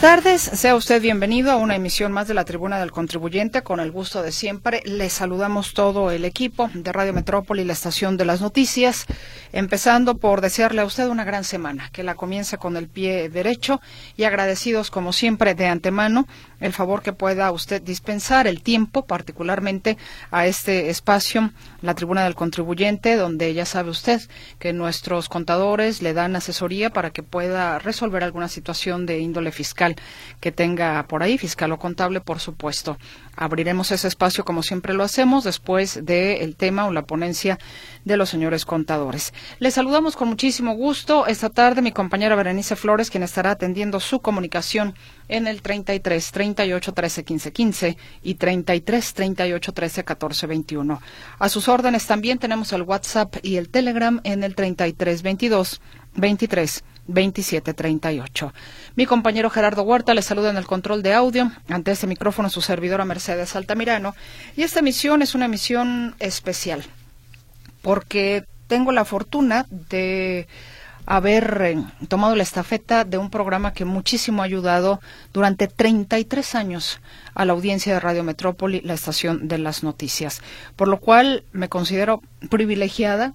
Buenas tardes. Sea usted bienvenido a una emisión más de la Tribuna del Contribuyente. Con el gusto de siempre, le saludamos todo el equipo de Radio Metrópoli, la estación de las noticias, empezando por desearle a usted una gran semana, que la comience con el pie derecho y agradecidos como siempre de antemano el favor que pueda usted dispensar el tiempo, particularmente a este espacio, la Tribuna del Contribuyente, donde ya sabe usted que nuestros contadores le dan asesoría para que pueda resolver alguna situación de índole fiscal que tenga por ahí, fiscal o contable, por supuesto. Abriremos ese espacio como siempre lo hacemos después del tema o la ponencia de los señores contadores. Les saludamos con muchísimo gusto esta tarde mi compañera Berenice Flores, quien estará atendiendo su comunicación en el 33 38 13 15 15 y 33 38 13 14 21. A sus órdenes también tenemos el WhatsApp y el Telegram en el 33 22 23 2738. Mi compañero Gerardo Huerta le saluda en el control de audio. Ante este micrófono su servidora Mercedes Altamirano. Y esta emisión es una emisión especial porque tengo la fortuna de haber eh, tomado la estafeta de un programa que muchísimo ha ayudado durante 33 años a la audiencia de Radio Metrópoli, la estación de las noticias. Por lo cual me considero privilegiada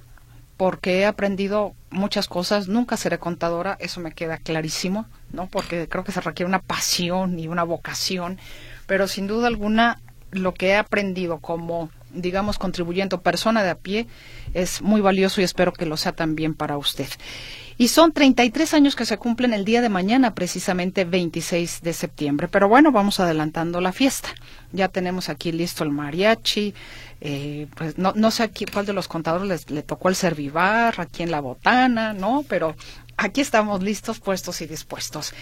porque he aprendido muchas cosas. Nunca seré contadora, eso me queda clarísimo, ¿no? Porque creo que se requiere una pasión y una vocación, pero sin duda alguna lo que he aprendido como digamos, contribuyendo persona de a pie, es muy valioso y espero que lo sea también para usted. Y son 33 años que se cumplen el día de mañana, precisamente 26 de septiembre. Pero bueno, vamos adelantando la fiesta. Ya tenemos aquí listo el mariachi. Eh, pues no, no sé aquí cuál de los contadores le tocó el servivar, aquí en la botana, ¿no? Pero aquí estamos listos, puestos y dispuestos.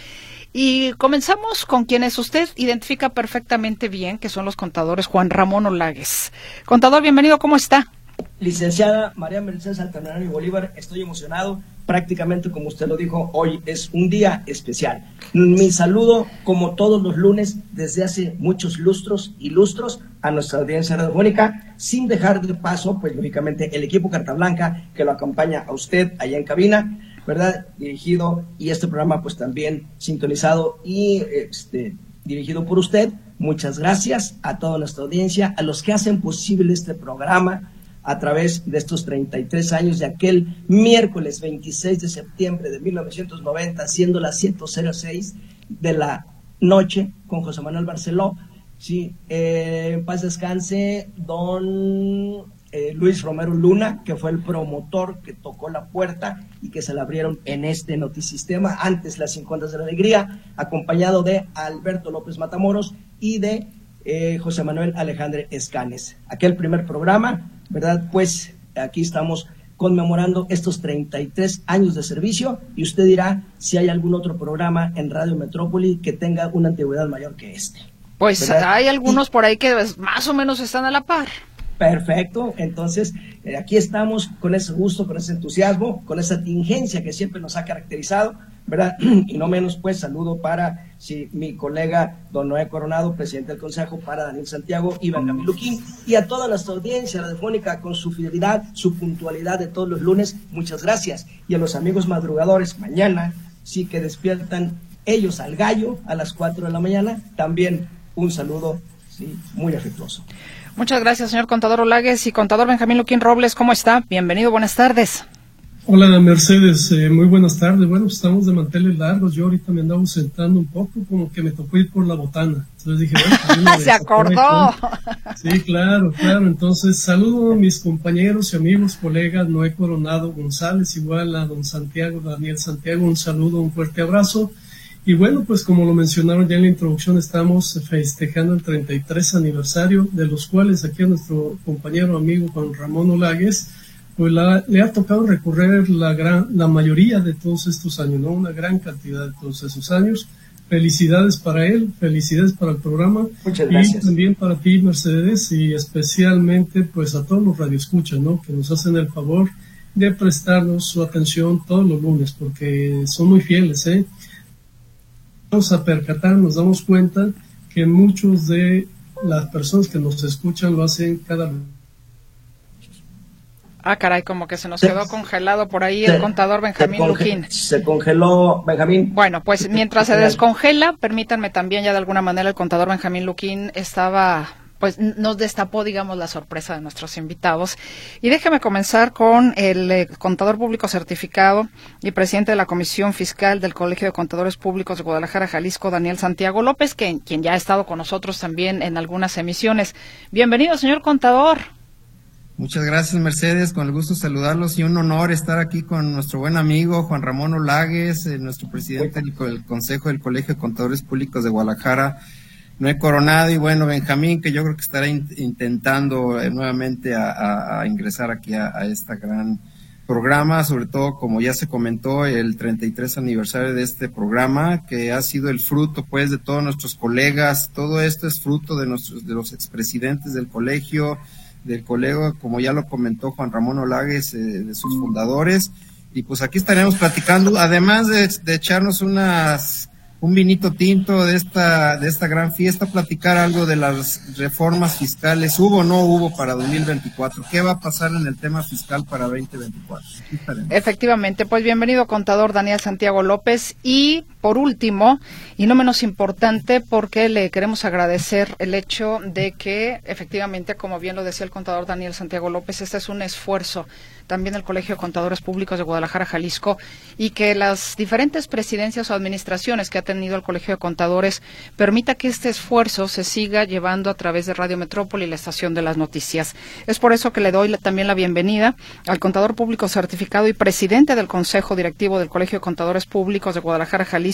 Y comenzamos con quienes usted identifica perfectamente bien, que son los contadores Juan Ramón Olagues. Contador, bienvenido, ¿cómo está? Licenciada María Mercedes Altamirano y Bolívar, estoy emocionado prácticamente como usted lo dijo, hoy es un día especial. Mi saludo, como todos los lunes, desde hace muchos lustros y lustros, a nuestra audiencia radiofónica, sin dejar de paso, pues lógicamente, el equipo Carta Blanca que lo acompaña a usted allá en cabina, ¿verdad? Dirigido, y este programa pues también sintonizado y este, dirigido por usted. Muchas gracias a toda nuestra audiencia, a los que hacen posible este programa, a través de estos 33 años de aquel miércoles 26 de septiembre de 1990, siendo las 106 de la noche con José Manuel Barceló. Sí, eh, en paz descanse, don eh, Luis Romero Luna, que fue el promotor que tocó la puerta y que se la abrieron en este notisistema, antes las 50 de la alegría, acompañado de Alberto López Matamoros y de eh, José Manuel Alejandre Escanes. Aquel primer programa ¿verdad? Pues aquí estamos conmemorando estos 33 años de servicio y usted dirá si hay algún otro programa en Radio Metrópoli que tenga una antigüedad mayor que este. Pues hay algunos por ahí que más o menos están a la par. Perfecto, entonces eh, aquí estamos con ese gusto, con ese entusiasmo, con esa tingencia que siempre nos ha caracterizado ¿verdad? Y no menos, pues, saludo para mi colega don Noé Coronado, presidente del Consejo, para Daniel Santiago, Iván Camiluquín, y a toda nuestra audiencia radiofónica con su fidelidad, su puntualidad de todos los lunes, muchas gracias. Y a los amigos madrugadores, mañana, sí que despiertan ellos al gallo a las 4 de la mañana, también un saludo, sí, muy afectuoso. Muchas gracias, señor contador Olagues y contador Benjamín Luquín Robles, ¿cómo está? Bienvenido, buenas tardes. Hola Mercedes, eh, muy buenas tardes. Bueno, estamos de manteles largos. Yo ahorita me andaba sentando un poco, como que me tocó ir por la botana. Entonces dije, bueno, se acordó. Sí, claro, claro. Entonces saludo a mis compañeros y amigos, colegas Noé Coronado González, igual a don Santiago, Daniel Santiago, un saludo, un fuerte abrazo. Y bueno, pues como lo mencionaron ya en la introducción, estamos festejando el 33 aniversario, de los cuales aquí a nuestro compañero amigo Juan Ramón Olagues pues le ha tocado recorrer la, gran, la mayoría de todos estos años, ¿no? Una gran cantidad de todos esos años. Felicidades para él, felicidades para el programa. Muchas gracias. Y también para ti, Mercedes, y especialmente pues a todos los radioescuchas, ¿no? Que nos hacen el favor de prestarnos su atención todos los lunes, porque son muy fieles, ¿eh? Vamos a percatar, nos damos cuenta que muchos de las personas que nos escuchan lo hacen cada lunes Ah, caray, como que se nos quedó congelado por ahí el contador Benjamín Lujín. Se congeló Benjamín. Bueno, pues mientras se descongela, permítanme también ya de alguna manera el contador Benjamín Luquín estaba pues nos destapó, digamos, la sorpresa de nuestros invitados. Y déjeme comenzar con el eh, contador público certificado y presidente de la Comisión Fiscal del Colegio de Contadores Públicos de Guadalajara, Jalisco, Daniel Santiago López, que, quien ya ha estado con nosotros también en algunas emisiones. Bienvenido, señor contador. Muchas gracias, Mercedes. Con el gusto saludarlos y un honor estar aquí con nuestro buen amigo Juan Ramón Olagues, eh, nuestro presidente del Consejo del Colegio de Contadores Públicos de Guadalajara. No he coronado y bueno, Benjamín, que yo creo que estará intentando eh, nuevamente a, ingresar aquí a, a este gran programa, sobre todo como ya se comentó, el 33 aniversario de este programa, que ha sido el fruto pues de todos nuestros colegas. Todo esto es fruto de, nuestros, de los expresidentes del colegio, del colega, como ya lo comentó Juan Ramón Olagues, eh, de sus fundadores. Y pues aquí estaremos platicando, además de, echarnos unas un vinito tinto de esta, de esta gran fiesta, platicar algo de las reformas fiscales. ¿Hubo o no hubo para 2024? ¿Qué va a pasar en el tema fiscal para 2024? Efectivamente, pues bienvenido contador Daniel Santiago López. Y por último, y no menos importante, porque le queremos agradecer el hecho de que efectivamente, como bien lo decía el contador Daniel Santiago López, este es un esfuerzo también el Colegio de Contadores Públicos de Guadalajara, Jalisco, y que las diferentes presidencias o administraciones que ha tenido el Colegio de Contadores permita que este esfuerzo se siga llevando a través de Radio Metrópoli y la estación de las noticias. Es por eso que le doy también la bienvenida al contador público certificado y presidente del Consejo Directivo del Colegio de Contadores Públicos de Guadalajara, Jalisco,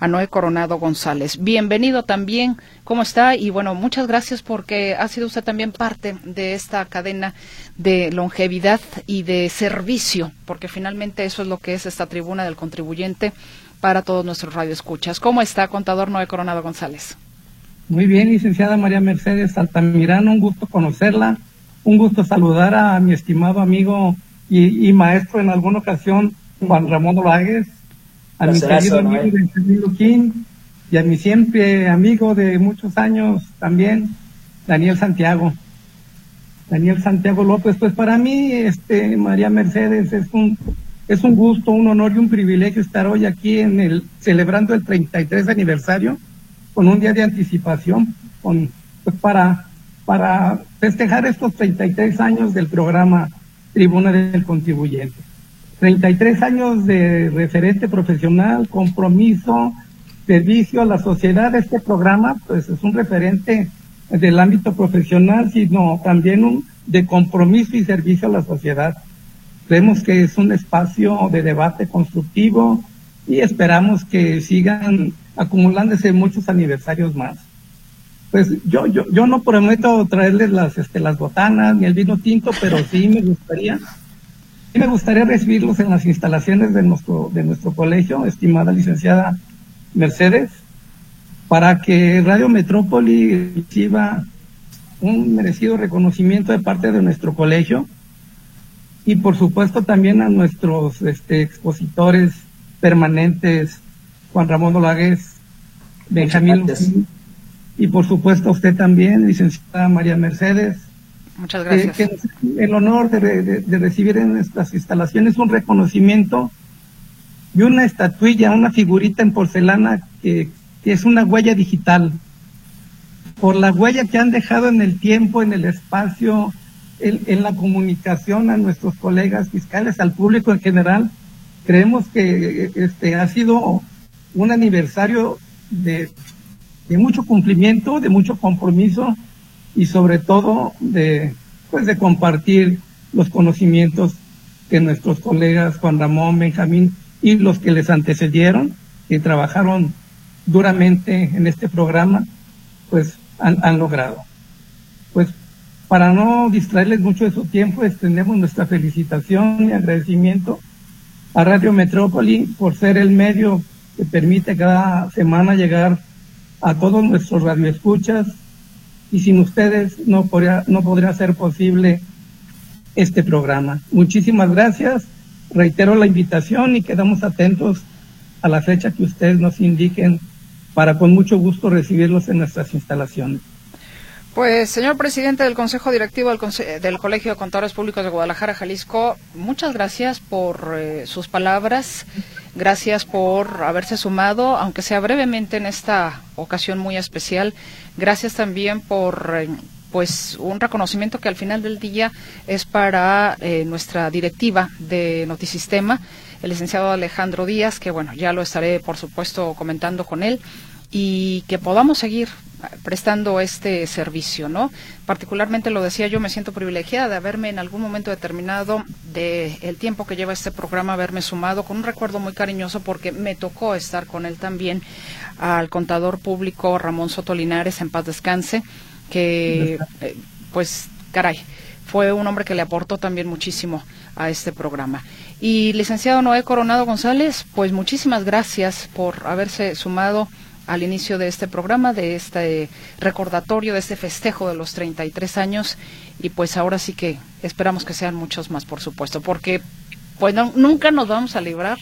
a Noé Coronado González. Bienvenido también, ¿cómo está? Y bueno, muchas gracias porque ha sido usted también parte de esta cadena de longevidad y de servicio, porque finalmente eso es lo que es esta tribuna del contribuyente para todos nuestros radioescuchas. ¿Cómo está, contador Noé Coronado González? Muy bien, licenciada María Mercedes Altamirano, un gusto conocerla, un gusto saludar a mi estimado amigo y, maestro en alguna ocasión, Juan Ramón Olagues, a mi querido amigo Benjamín Luquín y a mi siempre amigo de muchos años también, Daniel Santiago. Daniel Santiago López. Pues para mí, este, María Mercedes, es un, es un gusto, un honor y un privilegio estar hoy aquí en el, celebrando el 33 aniversario con un día de anticipación, con, pues para, para festejar estos 33 años del programa Tribuna del Contribuyente. 33 años de referente profesional, compromiso, servicio a la sociedad. Este programa, pues es un referente del ámbito profesional, sino también un, de compromiso y servicio a la sociedad. Creemos que es un espacio de debate constructivo y esperamos que sigan acumulándose muchos aniversarios más. Pues yo, yo, yo no prometo traerles las, este, las botanas ni el vino tinto, pero sí me gustaría, sí me gustaría recibirlos en las instalaciones de nuestro, de nuestro colegio, estimada licenciada Mercedes, para que Radio Metrópoli reciba un merecido reconocimiento de parte de nuestro colegio y por supuesto también a nuestros este, expositores permanentes, Juan Ramón Dolagues, Benjamín y por supuesto a usted también, licenciada María Mercedes. Muchas gracias. que el honor de, de recibir en estas instalaciones un reconocimiento y una estatuilla, una figurita en porcelana que que es una huella digital. Por la huella que han dejado en el tiempo, en el espacio, en, la comunicación a nuestros colegas fiscales, al público en general, creemos que este ha sido un aniversario de, de mucho cumplimiento, de mucho compromiso y sobre todo de pues de compartir los conocimientos que nuestros colegas Juan Ramón, Benjamín y los que les antecedieron, que trabajaron duramente en este programa, pues han, logrado. Pues Para no distraerles mucho de su tiempo, extendemos nuestra felicitación y agradecimiento a Radio Metrópoli por ser el medio que permite cada semana llegar a todos nuestros radioescuchas y sin ustedes no podría, no podría ser posible este programa. Muchísimas gracias, reitero la invitación y quedamos atentos a la fecha que ustedes nos indiquen para con mucho gusto recibirlos en nuestras instalaciones. Pues, señor presidente del Consejo Directivo del, Colegio de Contadores Públicos de Guadalajara, Jalisco, muchas gracias por eh, sus palabras, gracias por haberse sumado, aunque sea brevemente en esta ocasión muy especial. Gracias también por eh, pues un reconocimiento que al final del día es para eh, nuestra directiva de Notisistema, el licenciado Alejandro Díaz, que bueno, ya lo estaré por supuesto comentando con él y que podamos seguir prestando este servicio, ¿no? Particularmente lo decía yo, me siento privilegiada de haberme en algún momento determinado el tiempo que lleva este programa haberme sumado con un recuerdo muy cariñoso porque me tocó estar con él también al contador público Ramón Soto Linares en paz descanse, que eh, pues caray, fue un hombre que le aportó también muchísimo a este programa. Y licenciado Noé Coronado González, pues muchísimas gracias por haberse sumado al inicio de este programa, de este recordatorio, de este festejo de los 33 años y pues ahora sí que esperamos que sean muchos más, por supuesto, porque pues nunca nos vamos a librar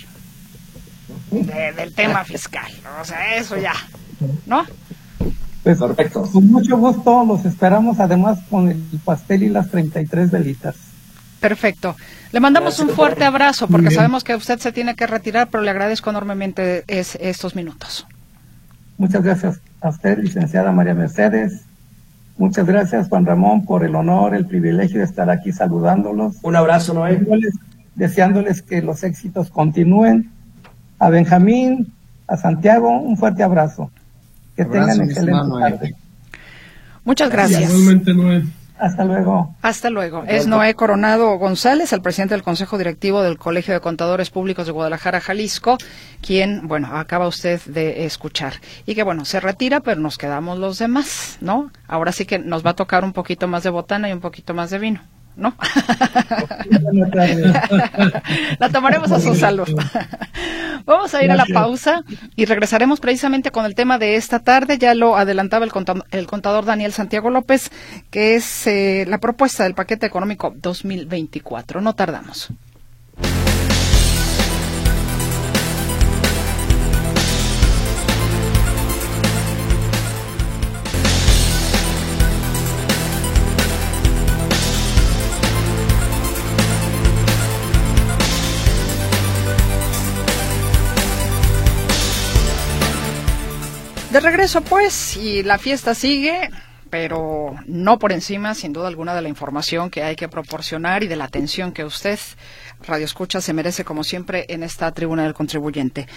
del tema fiscal, o sea, eso ya, ¿no? Pues, Perfecto. Con mucho gusto los esperamos además con el pastel y las 33 velitas. Perfecto. Le mandamos un fuerte abrazo porque sabemos que usted se tiene que retirar, pero le agradezco enormemente estos minutos. Muchas gracias a usted, licenciada María Mercedes. Muchas gracias, Juan Ramón, por el honor, el privilegio de estar aquí saludándolos. Un abrazo, Noé. Deseándoles que los éxitos continúen. A Benjamín, a Santiago, un fuerte abrazo. Que tengan excelente tarde. Muchas gracias. Hasta luego. Hasta luego. Es Noé Coronado González, el presidente del Consejo Directivo del Colegio de Contadores Públicos de Guadalajara, Jalisco, quien, bueno, acaba usted de escuchar. Y que, bueno, se retira, pero nos quedamos los demás, ¿no? Ahora sí que nos va a tocar un poquito más de botana y un poquito más de vino. ¿no? la tomaremos a su salud. Vamos a ir a la pausa y regresaremos precisamente con el tema de esta tarde. Ya lo adelantaba el contador, Daniel Santiago López, que es eh, la propuesta del paquete económico 2024. No tardamos. De regreso, pues, y la fiesta sigue, pero no por encima, sin duda alguna, de la información que hay que proporcionar y de la atención que usted, Radio Escucha, se merece, como siempre, en esta tribuna del contribuyente.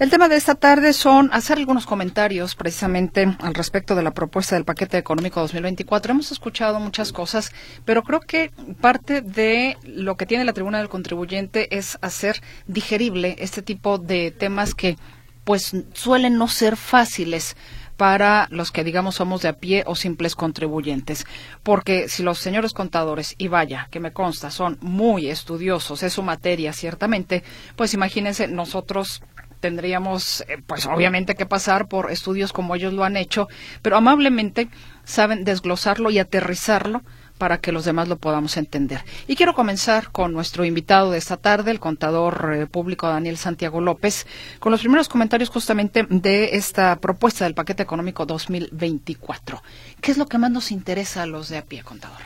El tema de esta tarde son hacer algunos comentarios precisamente al respecto de la propuesta del paquete económico 2024. Hemos escuchado muchas cosas, pero creo que parte de lo que tiene la tribuna del contribuyente es hacer digerible este tipo de temas que pues suelen no ser fáciles para los que digamos somos de a pie o simples contribuyentes. Porque si los señores contadores, y vaya, que me consta, son muy estudiosos, es su materia ciertamente, pues imagínense, nosotros tendríamos, eh, pues obviamente que pasar por estudios como ellos lo han hecho, pero amablemente saben desglosarlo y aterrizarlo para que los demás lo podamos entender. Y quiero comenzar con nuestro invitado de esta tarde, el contador eh, público Daniel Santiago López, con los primeros comentarios justamente de esta propuesta del paquete económico 2024. ¿Qué es lo que más nos interesa a los de a pie, contador?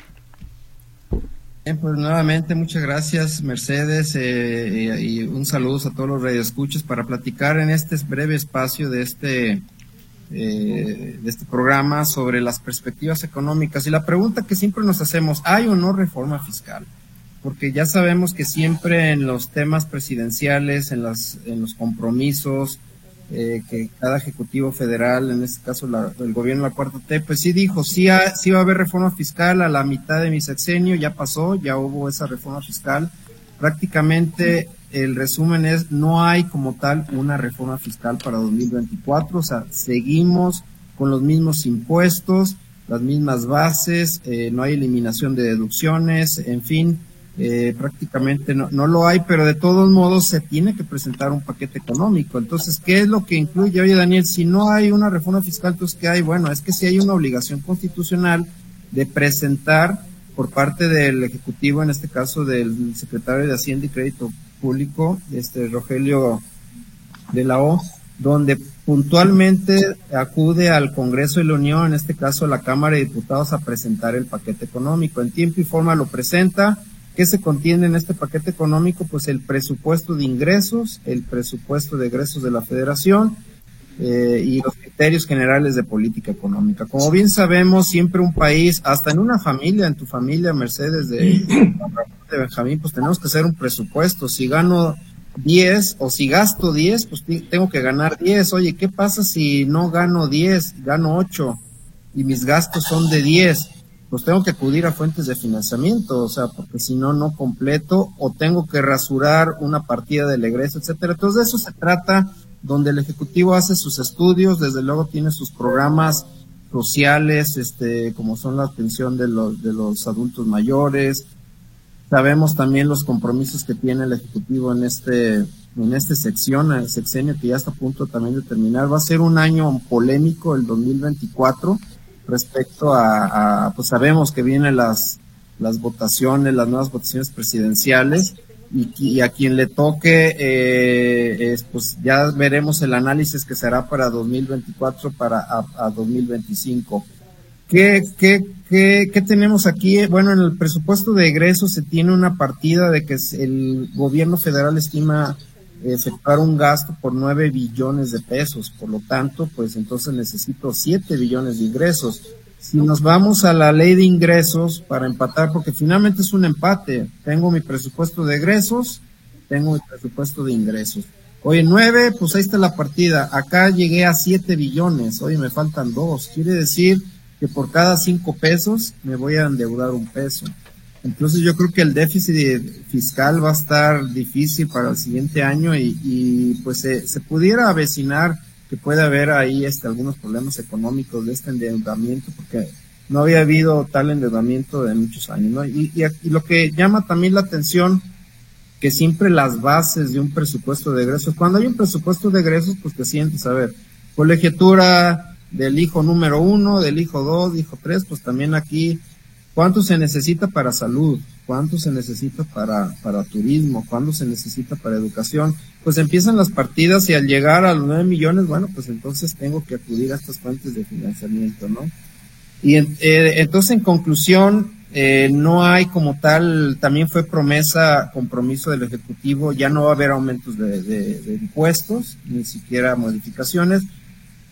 Bien, pues nuevamente muchas gracias Mercedes eh, y un saludo a todos los radioescuchos para platicar en este breve espacio de este eh, de este programa sobre las perspectivas económicas. Y la pregunta que siempre nos hacemos, ¿hay o no reforma fiscal? Porque ya sabemos que siempre en los temas presidenciales, en, las, en los compromisos, eh, que cada ejecutivo federal, en este caso el gobierno de la cuarta T, pues sí dijo, sí, sí va a haber reforma fiscal a la mitad de mi sexenio, ya pasó, ya hubo esa reforma fiscal. Prácticamente el resumen es, no hay como tal una reforma fiscal para 2024, o sea, seguimos con los mismos impuestos, las mismas bases, eh, no hay eliminación de deducciones, en fin, eh, prácticamente no, no lo hay, pero de todos modos se tiene que presentar un paquete económico. Entonces, ¿qué es lo que incluye? Oye, Daniel, si no hay una reforma fiscal, entonces, ¿qué hay? Bueno, es que si hay una obligación constitucional de presentar por parte del Ejecutivo, en este caso del secretario de Hacienda y Crédito Público, este Rogelio de la O, donde puntualmente acude al Congreso de la Unión, en este caso a la Cámara de Diputados, a presentar el paquete económico. En tiempo y forma lo presenta. ¿Qué se contiene en este paquete económico? Pues el presupuesto de ingresos, el presupuesto de egresos de la Federación eh, y los criterios generales de política económica. Como bien sabemos, siempre un país, hasta en una familia, en tu familia, Mercedes de, de Benjamín, pues tenemos que hacer un presupuesto. Si gano 10 o si gasto 10, pues tengo que ganar 10. Oye, ¿qué pasa si no gano 10, gano 8 y mis gastos son de 10? Pues tengo que acudir a fuentes de financiamiento, o sea, porque si no, no completo o tengo que rasurar una partida del egreso, etcétera. Entonces, de eso se trata, donde el Ejecutivo hace sus estudios, desde luego tiene sus programas sociales, este, como son la atención de los, de los adultos mayores, Sabemos también los compromisos que tiene el Ejecutivo en este en esta sección, el sexenio que ya está a punto también de terminar. Va a ser un año polémico el 2024 respecto a, pues sabemos que vienen las, las votaciones, las nuevas votaciones presidenciales y, a quien le toque, eh, es, pues ya veremos el análisis que será para 2024 para a, a 2025. ¿Qué, qué, qué, ¿Qué tenemos aquí? Bueno, en el presupuesto de egresos se tiene una partida de que el gobierno federal estima efectuar un gasto por 9 billones de pesos. Por lo tanto, pues entonces necesito 7 billones de ingresos. Si nos vamos a la ley de ingresos para empatar, porque finalmente es un empate, tengo mi presupuesto de egresos, tengo mi presupuesto de ingresos. Oye, 9, pues ahí está la partida. Acá llegué a 7 billones. Oye, me faltan 2. Quiere decir que por cada cinco pesos me voy a endeudar un peso. Entonces yo creo que el déficit fiscal va a estar difícil para el siguiente año y, pues se, pudiera avecinar que puede haber ahí este, algunos problemas económicos de este endeudamiento porque no había habido tal endeudamiento en muchos años. ¿no? Y, y, lo que llama también la atención que siempre las bases de un presupuesto de egresos, cuando hay un presupuesto de egresos, pues te sientes, a ver, colegiatura, del hijo número uno, del hijo dos, hijo tres, pues también aquí, ¿cuánto se necesita para salud? ¿Cuánto se necesita para, para turismo? ¿Cuánto se necesita para educación? Pues empiezan las partidas y al llegar a los nueve millones, bueno, pues entonces tengo que acudir a estas fuentes de financiamiento, ¿no? Y eh, entonces, en conclusión, eh, no hay como tal, también fue promesa, compromiso del Ejecutivo, ya no va a haber aumentos de, de impuestos, ni siquiera modificaciones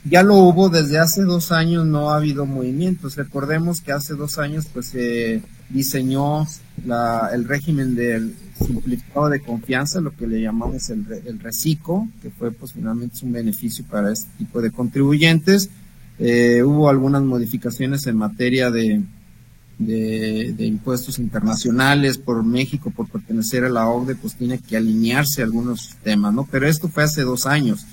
ya lo hubo desde hace dos años, no ha habido movimientos. Recordemos que hace dos años pues se diseñó la, el régimen del simplificado de confianza, lo que le llamamos el, el reciclo, que fue pues finalmente un beneficio para este tipo de contribuyentes. Eh, hubo algunas modificaciones en materia de, de, de, impuestos internacionales por México, por pertenecer a la OCDE, pues tiene que alinearse algunos temas, ¿no? Pero esto fue hace dos años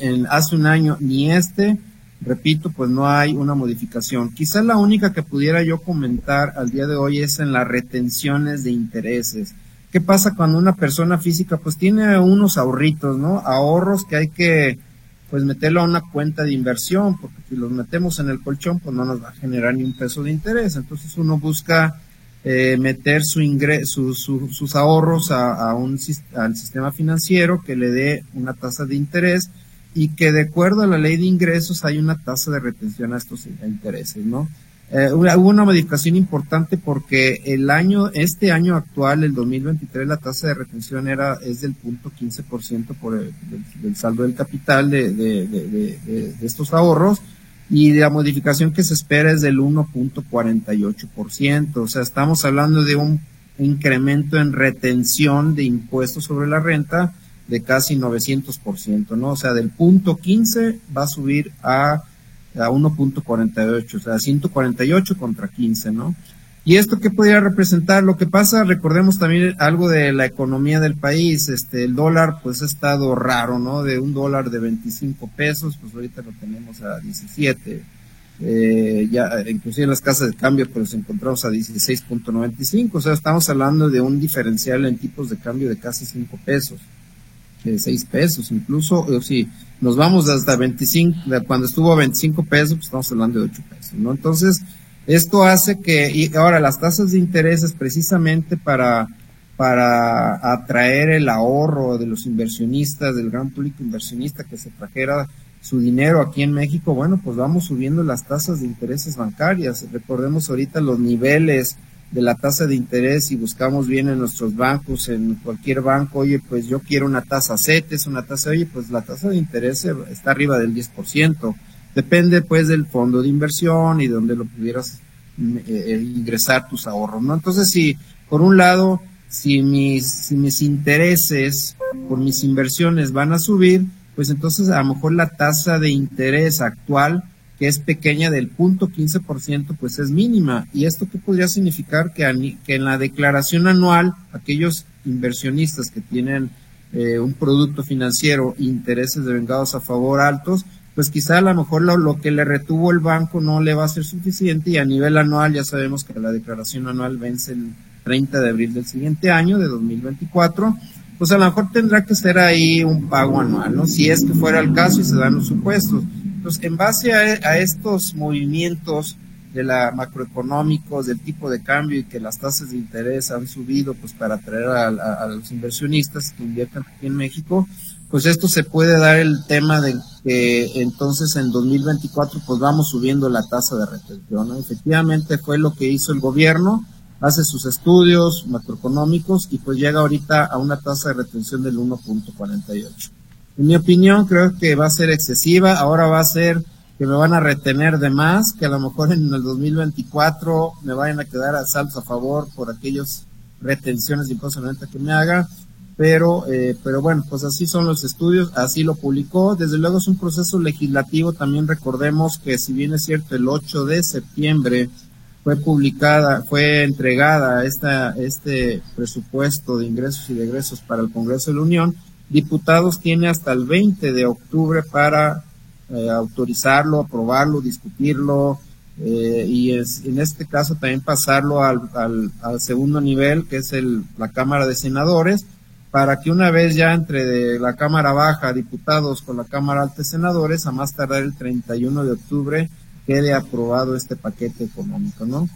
en, hace un año ni este, repito, pues no hay una modificación. Quizá la única que pudiera yo comentar al día de hoy es en las retenciones de intereses. ¿Qué pasa cuando una persona física pues tiene unos ahorritos, ¿no? Ahorros que hay que pues meterlo a una cuenta de inversión, porque si los metemos en el colchón pues no nos va a generar ni un peso de interés. Entonces uno busca eh, meter su ingreso, sus ahorros a un, al sistema financiero que le dé una tasa de interés y que de acuerdo a la ley de ingresos hay una tasa de retención a estos intereses, ¿no? Eh, hubo una modificación importante porque el año, este año actual, el 2023, la tasa de retención era, es del punto 15% por el, del, saldo del capital de, de, de, de, estos ahorros y la modificación que se espera es del 1.48%. O sea, estamos hablando de un incremento en retención de impuestos sobre la renta de casi 900%, ¿no? O sea, del punto 15 va a subir a, a 1.48, o sea, 148 contra 15, ¿no? ¿Y esto qué podría representar? Lo que pasa, recordemos también algo de la economía del país, este, el dólar pues ha estado raro, ¿no? De un dólar de 25 pesos, pues ahorita lo tenemos a 17. eh, ya inclusive en las casas de cambio pues encontramos a 16.95, o sea, estamos hablando de un diferencial en tipos de cambio de casi 5 pesos, 6 pesos, incluso, o si nos vamos hasta 25, cuando estuvo a 25 pesos, pues estamos hablando de 8 pesos, ¿no? Entonces, esto hace que, y ahora las tasas de interés es precisamente para, para atraer el ahorro de los inversionistas, del gran público inversionista que se trajera su dinero aquí en México, bueno, pues vamos subiendo las tasas de intereses bancarias. Recordemos ahorita los niveles de la tasa de interés y buscamos bien en nuestros bancos, en cualquier banco, oye, pues yo quiero una tasa es una tasa, oye, pues la tasa de interés está arriba del 10%. Depende pues del fondo de inversión y de donde lo pudieras mm, eh, eh, ingresar tus ahorros, ¿no? Entonces, si por un lado, si mis, si mis intereses por mis inversiones van a subir, pues entonces a lo mejor la tasa de interés actual, que es pequeña del punto 15%, pues es mínima. ¿Y esto qué podría significar? Que, en la declaración anual, aquellos inversionistas que tienen eh, un producto financiero, intereses de vengados a favor altos, pues quizá a lo mejor lo, lo, que le retuvo el banco no le va a ser suficiente y a nivel anual ya sabemos que la declaración anual vence el 30 de abril del siguiente año, de 2024, pues a lo mejor tendrá que ser ahí un pago anual, ¿no? Si es que fuera el caso y se dan los supuestos. Entonces, en base a, estos movimientos de la macroeconómicos, del tipo de cambio y que las tasas de interés han subido, pues para atraer a, los inversionistas que inviertan aquí en México, pues esto se puede dar el tema de que entonces en 2024 pues vamos subiendo la tasa de retención. Efectivamente fue lo que hizo el gobierno, hace sus estudios macroeconómicos y pues llega ahorita a una tasa de retención del 1.48. En mi opinión creo que va a ser excesiva, ahora va a ser que me van a retener de más, que a lo mejor en el 2024 me vayan a quedar a saltos a favor por aquellas retenciones de impuestos que me haga, pero, eh, pero bueno, pues así son los estudios, así lo publicó, desde luego es un proceso legislativo, también recordemos que si bien es cierto el 8 de septiembre fue publicada, fue entregada esta, este presupuesto de ingresos y de egresos para el Congreso de la Unión, diputados tiene hasta el 20 de octubre para eh, autorizarlo, aprobarlo, discutirlo eh, y es, en este caso también pasarlo al, al, al segundo nivel, que es el, la Cámara de Senadores, para que una vez ya entre la Cámara Baja, diputados con la Cámara Alta de Senadores, a más tardar el 31 de octubre, quede aprobado este paquete económico, ¿no?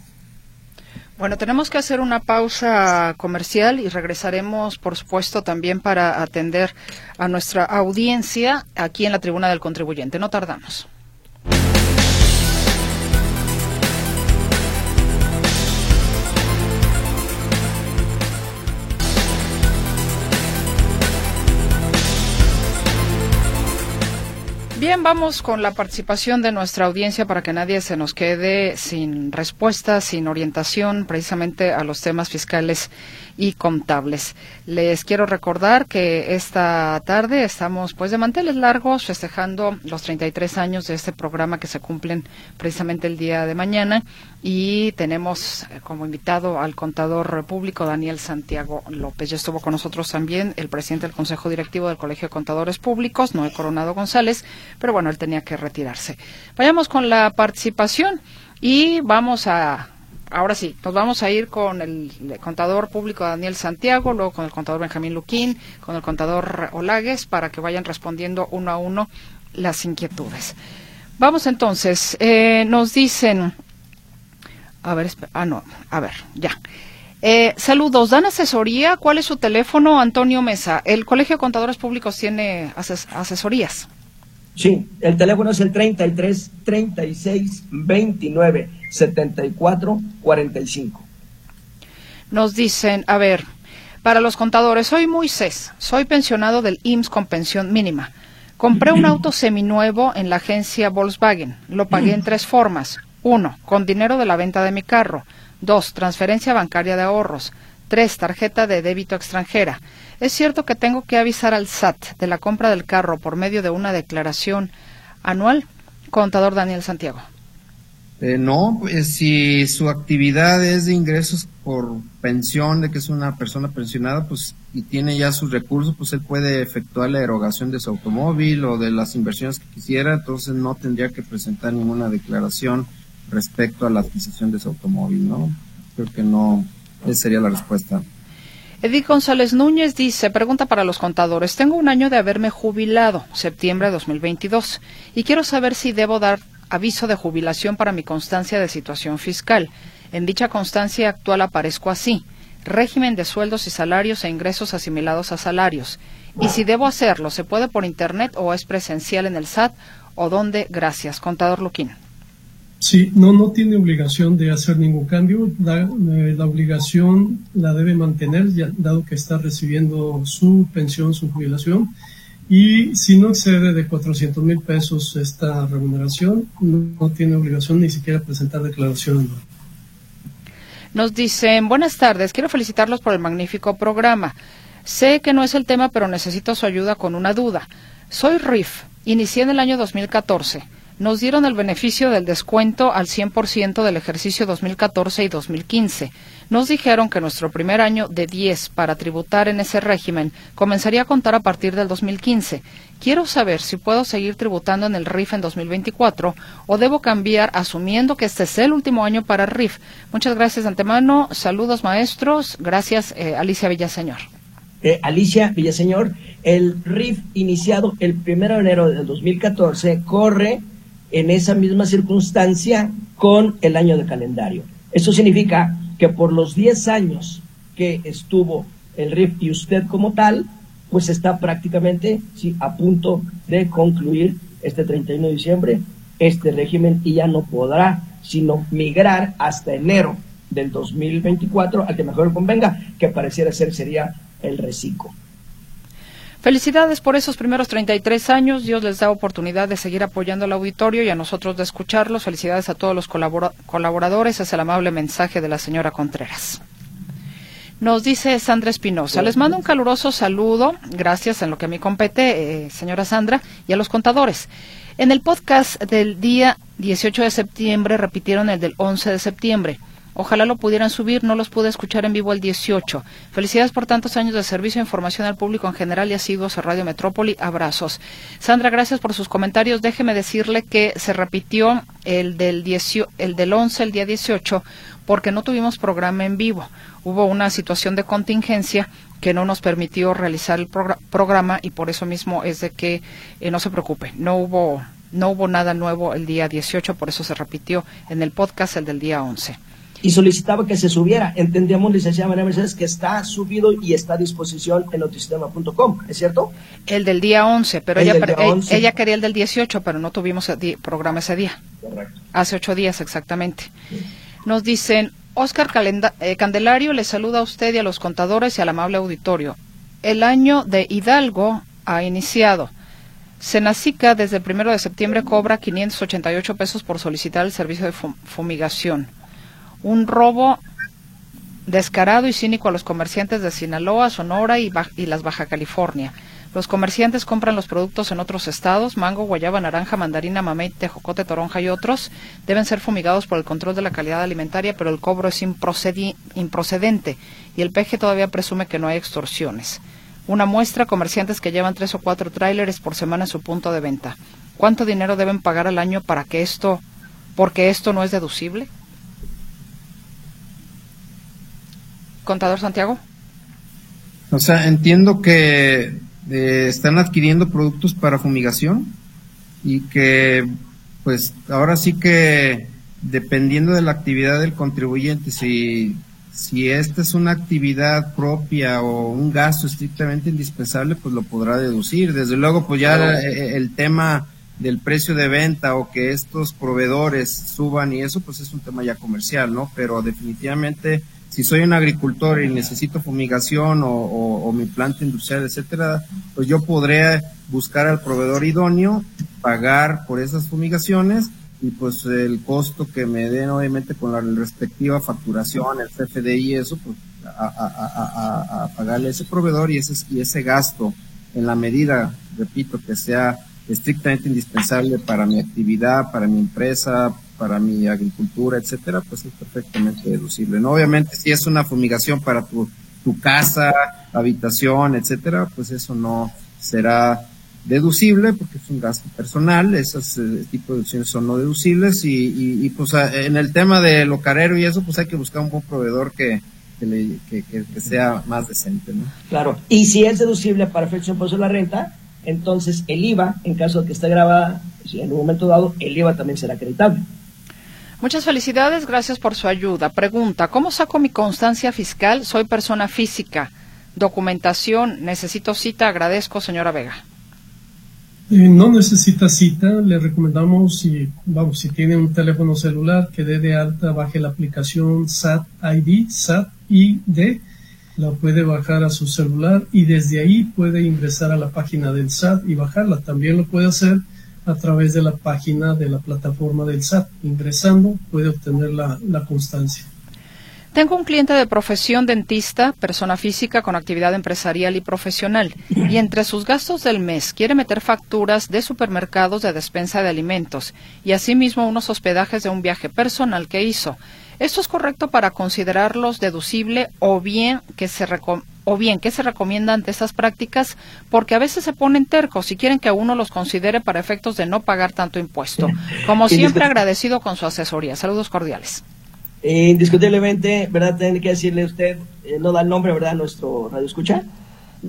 Bueno, tenemos que hacer una pausa comercial y regresaremos, por supuesto, también para atender a nuestra audiencia aquí en la tribuna del contribuyente. No tardamos. Bien, vamos con la participación de nuestra audiencia para que nadie se nos quede sin respuesta, sin orientación precisamente a los temas fiscales y contables. Les quiero recordar que esta tarde estamos pues de manteles largos festejando los 33 años de este programa que se cumplen precisamente el día de mañana y tenemos eh, como invitado al contador público Daniel Santiago López. Ya estuvo con nosotros también el presidente del Consejo Directivo del Colegio de Contadores Públicos, Noé Coronado González, pero bueno, él tenía que retirarse. Vayamos con la participación y vamos a ahora sí, nos vamos a ir con el contador público Daniel Santiago, luego con el contador Benjamín Luquín, con el contador Olagues, para que vayan respondiendo uno a uno las inquietudes. Vamos entonces, eh, nos dicen, a ver, ah, no, a ver, ya. Eh, saludos, ¿dan asesoría? ¿Cuál es su teléfono, Antonio Mesa? El Colegio de Contadores Públicos tiene asesorías. Sí, el teléfono es el 33 36 29 74 45. Nos dicen, a ver, para los contadores, soy Moisés, soy pensionado del IMSS con pensión mínima. Compré un auto seminuevo en la agencia Volkswagen. Lo pagué en tres formas. Uno, con dinero de la venta de mi carro. Dos, transferencia bancaria de ahorros. Tres, tarjeta de débito extranjera. ¿Es cierto que tengo que avisar al SAT de la compra del carro por medio de una declaración anual? Contador Daniel Santiago. Eh, no, pues si su actividad es de ingresos por pensión, de que es una persona pensionada, pues y tiene ya sus recursos, pues él puede efectuar la erogación de su automóvil o de las inversiones que quisiera, entonces no tendría que presentar ninguna declaración respecto a la adquisición de su automóvil, ¿no? Creo que no, esa sería la respuesta. Edith González Núñez dice, pregunta para los contadores, tengo un año de haberme jubilado, septiembre de 2022, y quiero saber si debo dar aviso de jubilación para mi constancia de situación fiscal. En dicha constancia actual aparezco así, régimen de sueldos y salarios e ingresos asimilados a salarios. Y si debo hacerlo, ¿se puede por Internet o es presencial en el SAT o dónde? Gracias. Contador Luquín. Sí, no, no tiene obligación de hacer ningún cambio. La, eh, la obligación la debe mantener, ya, dado que está recibiendo su pensión, su jubilación y si no excede de 400 mil pesos esta remuneración, no, tiene obligación ni siquiera presentar declaración Nos dicen, buenas tardes, quiero felicitarlos por el magnífico programa. Sé que no es el tema, pero necesito su ayuda con una duda. Soy RIF, inicié en el año 2014 nos dieron el beneficio del descuento al 100% del ejercicio 2014 y 2015. Nos dijeron que nuestro primer año de 10 para tributar en ese régimen comenzaría a contar a partir del 2015. Quiero saber si puedo seguir tributando en el RIF en 2024 o debo cambiar asumiendo que este es el último año para RIF. Muchas gracias de antemano. Saludos maestros. Gracias eh, Alicia Villaseñor. Eh, Alicia Villaseñor, el RIF iniciado el 1 de enero del 2014 corre en esa misma circunstancia con el año de calendario. Eso significa que por los 10 años que estuvo el RIF y usted como tal, pues está prácticamente sí, a punto de concluir este 31 de diciembre este régimen y ya no podrá sino migrar hasta enero del 2024 al que mejor convenga, que pareciera ser sería el reciclo. Felicidades por esos primeros 33 años. Dios les da oportunidad de seguir apoyando al auditorio y a nosotros de escucharlos. Felicidades a todos los colaboradores. Es el amable mensaje de la señora Contreras. Nos dice Sandra Espinosa, les mando un caluroso saludo, gracias en lo que a mí compete, eh, señora Sandra, y a los contadores. En el podcast del día 18 de septiembre repitieron el del 11 de septiembre. Ojalá lo pudieran subir, no los pude escuchar en vivo el 18. Felicidades por tantos años de servicio e información al público en general y asiduos a Radio Metrópoli. Abrazos. Sandra, gracias por sus comentarios. Déjeme decirle que se repitió el del, el del 11, el día 18, porque no tuvimos programa en vivo. Hubo una situación de contingencia que no nos permitió realizar el programa y por eso mismo es de que eh, no se preocupe, no hubo no hubo nada nuevo el día 18, por eso se repitió en el podcast el del día 11 y solicitaba que se subiera. Entendíamos, licenciada María Mercedes, que está subido y está a disposición en notisistema.com, ¿es cierto? El del día 11, pero ella, ella, quería el del 18, pero no tuvimos programa ese día. Correcto. Hace ocho días exactamente. Nos dicen, Oscar eh, Candelario le saluda a usted y a los contadores y al amable auditorio. El año de Hidalgo ha iniciado. Senacica desde el primero de septiembre cobra 588 pesos por solicitar el servicio de fumigación un robo descarado y cínico a los comerciantes de Sinaloa, Sonora y, las Baja California. Los comerciantes compran los productos en otros estados, mango, guayaba, naranja, mandarina, mamey, tejocote, toronja y otros. Deben ser fumigados por el control de la calidad alimentaria, pero el cobro es improcedente y el peje todavía presume que no hay extorsiones. Una muestra, comerciantes que llevan tres o cuatro tráileres por semana en su punto de venta. ¿Cuánto dinero deben pagar al año para que esto, porque esto no es deducible? Contador Santiago? O sea, entiendo que eh, están adquiriendo productos para fumigación y que pues ahora sí que dependiendo de la actividad del contribuyente, si, si esta es una actividad propia o un gasto estrictamente indispensable, pues lo podrá deducir. Desde luego, pues ya el tema del precio de venta o que estos proveedores suban y eso, pues es un tema ya comercial, ¿no? Pero definitivamente si soy un agricultor y necesito fumigación o, mi planta industrial, etcétera, pues yo podré buscar al proveedor idóneo, pagar por esas fumigaciones y pues el costo que me den obviamente con la respectiva facturación, el CFDI eso, pues a, pagarle a ese proveedor y ese, y ese gasto en la medida, repito, que sea estrictamente indispensable para mi actividad, para mi empresa, para mi agricultura, etcétera, pues es perfectamente deducible. ¿no? Obviamente, si es una fumigación para tu, casa, habitación, etcétera, pues eso no será deducible porque es un gasto personal, esos eh, tipos de deducciones son no deducibles y, y, pues en el tema de lo carero y eso pues hay que buscar un buen proveedor que, que, que, sea más decente. ¿no? Claro, y si es deducible para efectos de la renta, entonces el IVA, en caso de que esté grabada, en un momento dado, el IVA también será acreditable. Muchas felicidades, gracias por su ayuda. Pregunta, ¿cómo saco mi constancia fiscal? Soy persona física. Documentación, necesito cita, agradezco, señora Vega. Eh, no necesita cita, le recomendamos si, vamos, si tiene un teléfono celular que dé de alta, baje la aplicación SAT ID, SAT ID, la puede bajar a su celular y desde ahí puede ingresar a la página del SAT y bajarla. También lo puede hacer a través de la página de la plataforma del SAT. Ingresando puede obtener la, la constancia. Tengo un cliente de profesión dentista, persona física con actividad empresarial y profesional, y entre sus gastos del mes quiere meter facturas de supermercados de despensa de alimentos y asimismo unos hospedajes de un viaje personal que hizo. ¿Esto es correcto para considerarlos deducible o bien que se o bien qué se recomienda ante estas prácticas? Porque a veces se ponen tercos y quieren que uno los considere para efectos de no pagar tanto impuesto. Como siempre, agradecido con su asesoría. Saludos cordiales. Indiscutiblemente, ¿verdad? Tiene que decirle usted, eh, no da el nombre, ¿verdad? Nuestro radio escucha.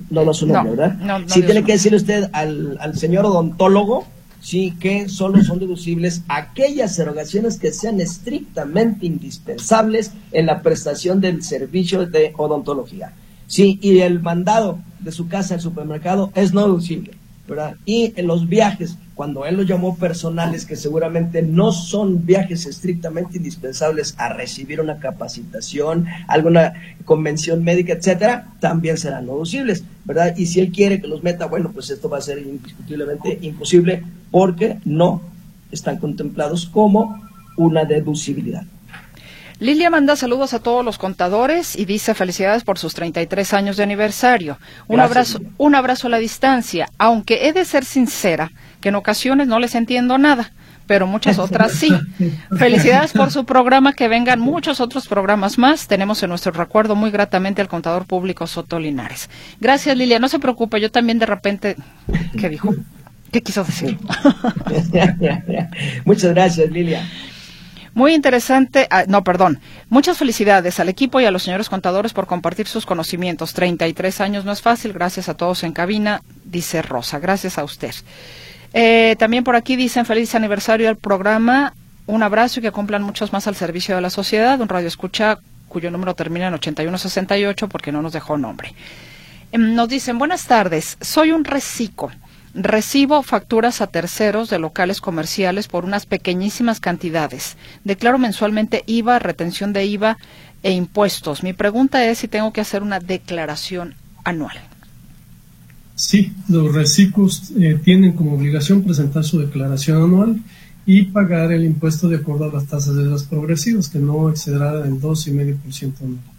No da su nombre, ¿verdad? No, sí, tiene que decirle usted al, al señor odontólogo, sí, que solo son deducibles aquellas erogaciones que sean estrictamente indispensables en la prestación del servicio de odontología. Sí, y el mandado de su casa al supermercado es no deducible, ¿verdad? Y en los viajes cuando él lo llamó personales, que seguramente no son viajes estrictamente indispensables a recibir una capacitación, alguna convención médica, etcétera, también serán deducibles, ¿verdad? Y si él quiere que los meta, bueno, pues esto va a ser indiscutiblemente imposible porque no están contemplados como una deducibilidad. Lilia manda saludos a todos los contadores y dice felicidades por sus 33 años de aniversario. Un abrazo, un abrazo a la distancia, aunque he de ser sincera que en ocasiones no les entiendo nada, pero muchas otras sí. Felicidades por su programa, que vengan muchos otros programas más. Tenemos en nuestro recuerdo muy gratamente al contador público Soto Linares. Gracias, Lilia. No se preocupe, yo también de repente, ¿qué dijo? ¿Qué quiso decir? muchas gracias, Lilia. Muy interesante, ah, no, perdón. Muchas felicidades al equipo y a los señores contadores por compartir sus conocimientos. 33 años no es fácil, gracias a todos en cabina, dice Rosa. Gracias a usted. Eh, también por aquí dicen feliz aniversario al programa. Un abrazo y que cumplan muchos más al servicio de la sociedad. Un radio escucha cuyo número termina en 8168 porque no nos dejó nombre. Em, nos dicen, buenas tardes, soy un reciclo Recibo facturas a terceros de locales comerciales por unas pequeñísimas cantidades. Declaro mensualmente IVA, retención de IVA e impuestos. Mi pregunta es si tengo que hacer una declaración anual. Sí, los reciclos eh, tienen como obligación presentar su declaración anual y pagar el impuesto de acuerdo a las tasas de las progresivas, que no excederá del 2,5% anual.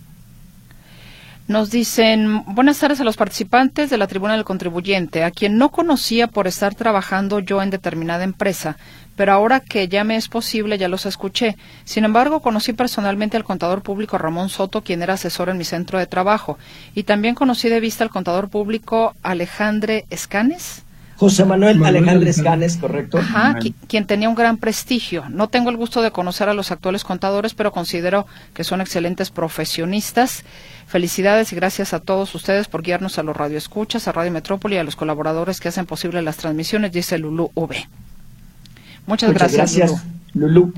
Nos dicen, buenas tardes a los participantes de la Tribuna del Contribuyente, a quien no conocía por estar trabajando yo en determinada empresa, pero ahora que ya me es posible ya los escuché. Sin embargo, conocí personalmente al contador público Ramón Soto, quien era asesor en mi centro de trabajo, y también conocí de vista al contador público Alejandre Escanes. José Manuel, Alejandro Escanes, correcto. Ajá, quien tenía un gran prestigio. No tengo el gusto de conocer a los actuales contadores, pero considero que son excelentes profesionistas. Felicidades y gracias a todos ustedes por guiarnos a los radioescuchas, a Radio Metrópoli y a los colaboradores que hacen posible las transmisiones, dice Lulú V. Muchas, gracias, Lulú.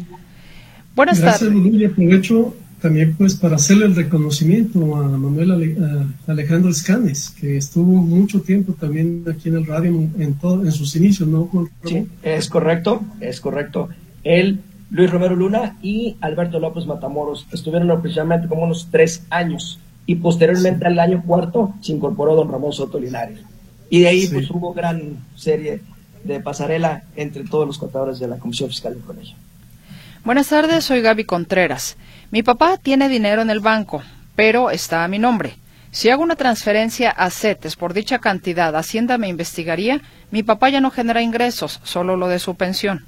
Buenas tardes. Lulú, aprovecho también pues para hacerle el reconocimiento a Manuel Alejandro Escanes, que estuvo mucho tiempo también aquí en el radio en, todo, en sus inicios, ¿no? Sí, es correcto, es correcto. Él, Luis Romero Luna y Alberto López Matamoros estuvieron aproximadamente como unos tres años y posteriormente al año cuarto se incorporó don Ramón Soto Linares. Y de ahí pues hubo gran serie de pasarela entre todos los contadores de la Comisión Fiscal del Colegio. Buenas tardes, soy Gaby Contreras. Mi papá tiene dinero en el banco, pero está a mi nombre. Si hago una transferencia a CETES por dicha cantidad, Hacienda me investigaría. Mi papá ya no genera ingresos, solo lo de su pensión.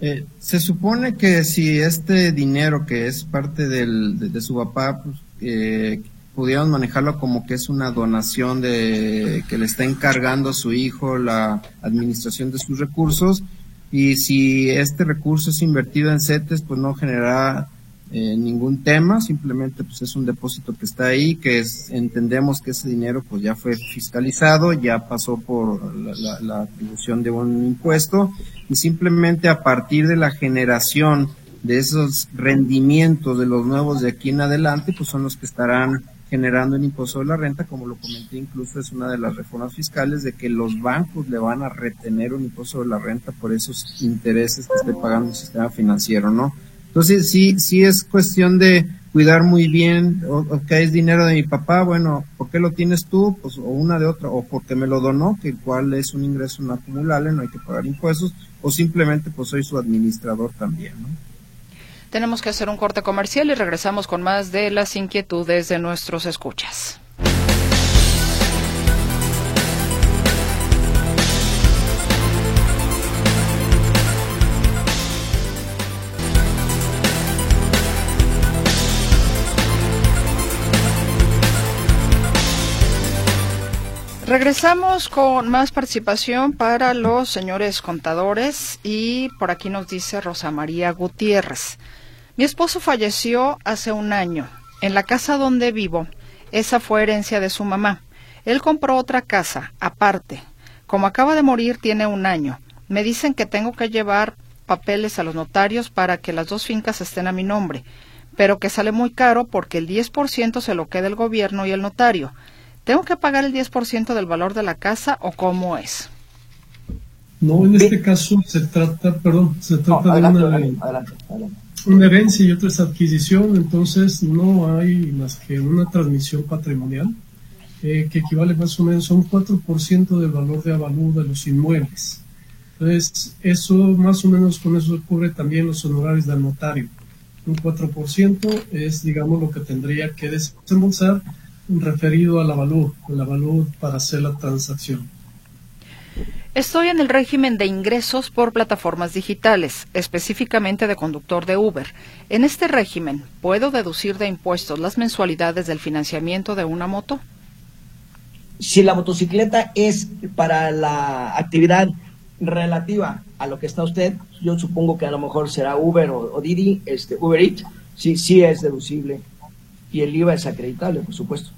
Eh, se supone que si este dinero que es parte del, de, su papá, pues, eh, manejarlo como que es una donación de que le está encargando a su hijo la administración de sus recursos y si este recurso es invertido en CETES, pues no generará eh, ningún tema, simplemente pues es un depósito que está ahí, que es, entendemos que ese dinero pues ya fue fiscalizado, ya pasó por la, atribución de un impuesto y simplemente a partir de la generación de esos rendimientos de los nuevos de aquí en adelante, pues son los que estarán generando un impuesto de la renta, como lo comenté incluso es una de las reformas fiscales de que los bancos le van a retener un impuesto de la renta por esos intereses que esté pagando el sistema financiero, ¿no? Entonces, sí, sí es cuestión de cuidar muy bien, o, que es dinero de mi papá, bueno, ¿por qué lo tienes tú? Pues, o una de otra, o porque me lo donó, que el cual es un ingreso no acumulable, no hay que pagar impuestos, o simplemente pues soy su administrador también, ¿no? Tenemos que hacer un corte comercial y regresamos con más de las inquietudes de nuestros escuchas. Regresamos con más participación para los señores contadores y por aquí nos dice Rosa María Gutiérrez. Mi esposo falleció hace un año. En la casa donde vivo, esa fue herencia de su mamá. Él compró otra casa, aparte. Como acaba de morir, tiene un año. Me dicen que tengo que llevar papeles a los notarios para que las dos fincas estén a mi nombre, pero que sale muy caro porque el 10% se lo queda el gobierno y el notario. ¿Tengo que pagar el 10% del valor de la casa o cómo es? No, en este caso se trata, perdón, se trata de una, una, herencia y otra es adquisición, entonces no hay más que una transmisión patrimonial eh, que equivale más o menos a un 4% del valor de avalúo de los inmuebles. Entonces, eso más o menos con eso cubre también los honorarios del notario. Un 4% es, digamos, lo que tendría que desembolsar referido a la valor, la valor para hacer la transacción. Estoy en el régimen de ingresos por plataformas digitales, específicamente de conductor de Uber. En este régimen, ¿puedo deducir de impuestos las mensualidades del financiamiento de una moto? Si la motocicleta es para la actividad relativa a lo que está usted, yo supongo que a lo mejor será Uber o, Didi, este, Uber Eats, sí, sí es deducible y el IVA es acreditable, por supuesto.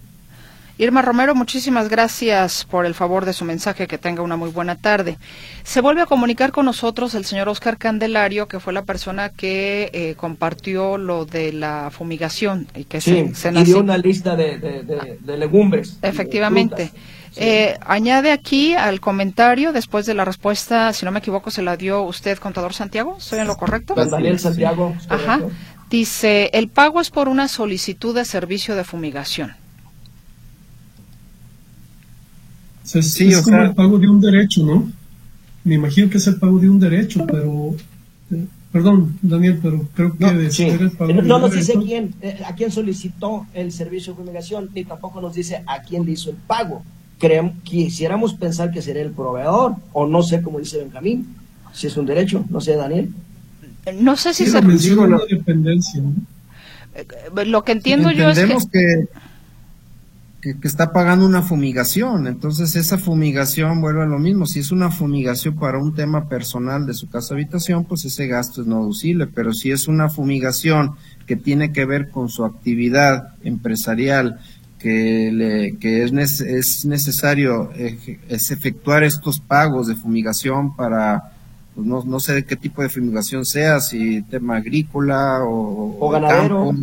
Irma Romero, muchísimas gracias por el favor de su mensaje. Que tenga una muy buena tarde. Se vuelve a comunicar con nosotros el señor Oscar Candelario, que fue la persona que eh, compartió lo de la fumigación y que se, dio una lista de, legumbres. Efectivamente. Eh, añade aquí al comentario, después de la respuesta, si no me equivoco, se la dio usted, contador Santiago. ¿Estoy en lo correcto? Daniel Santiago. Ajá. Dice, el pago es por una solicitud de servicio de fumigación. Sí, es como el pago de un derecho, ¿no? Me imagino que es el pago de un derecho, pero... Eh, perdón, Daniel, pero creo que no, el pago no nos dice quién, eh, a quién solicitó el servicio de fumigación, ni tampoco nos dice a quién le hizo el pago. Creemos, quisiéramos pensar que sería el proveedor, o no sé cómo dice Benjamín, si es un derecho, no sé, Daniel. No sé si se menciona la dependencia. Eh, lo que entiendo yo es que... que... está pagando una fumigación, entonces esa fumigación vuelve a lo mismo, si es una fumigación para un tema personal de su casa habitación, pues ese gasto es no deducible, pero si es una fumigación que tiene que ver con su actividad empresarial, que, le, que es, es necesario es efectuar estos pagos de fumigación para pues no, no sé de qué tipo de fumigación sea, si tema agrícola o, ganadero.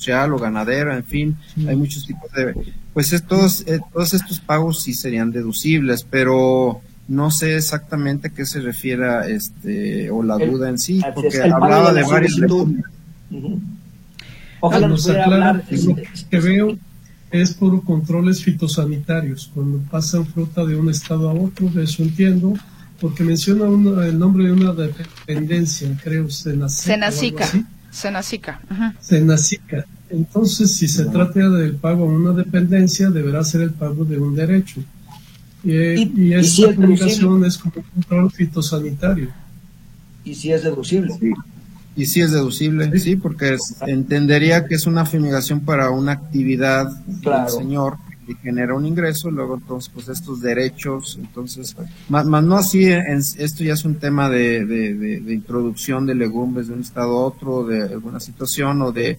Social o ganadero, en fin, hay muchos tipos de... Pues estos, eh, todos estos pagos sí serían deducibles, pero no sé exactamente a qué se refiere este, o la duda en sí, porque hablaba de, varios... Ojalá nos hablar... Lo que veo es por controles fitosanitarios, cuando pasan fruta de un estado a otro, de eso entiendo, porque menciona el nombre de una dependencia, creo, Senacica. Senacica. Senacica. Entonces, si se trata del pago a una dependencia, deberá ser el pago de un derecho. Y, esta comunicación es como un control fitosanitario. y si es deducible. Y si es deducible, sí, porque entendería que es una fumigación para una actividad del señor genera un ingreso, luego entonces pues estos derechos, entonces, más, no así, esto ya es un tema de, de, introducción de legumbres de un estado a otro, de alguna situación o de,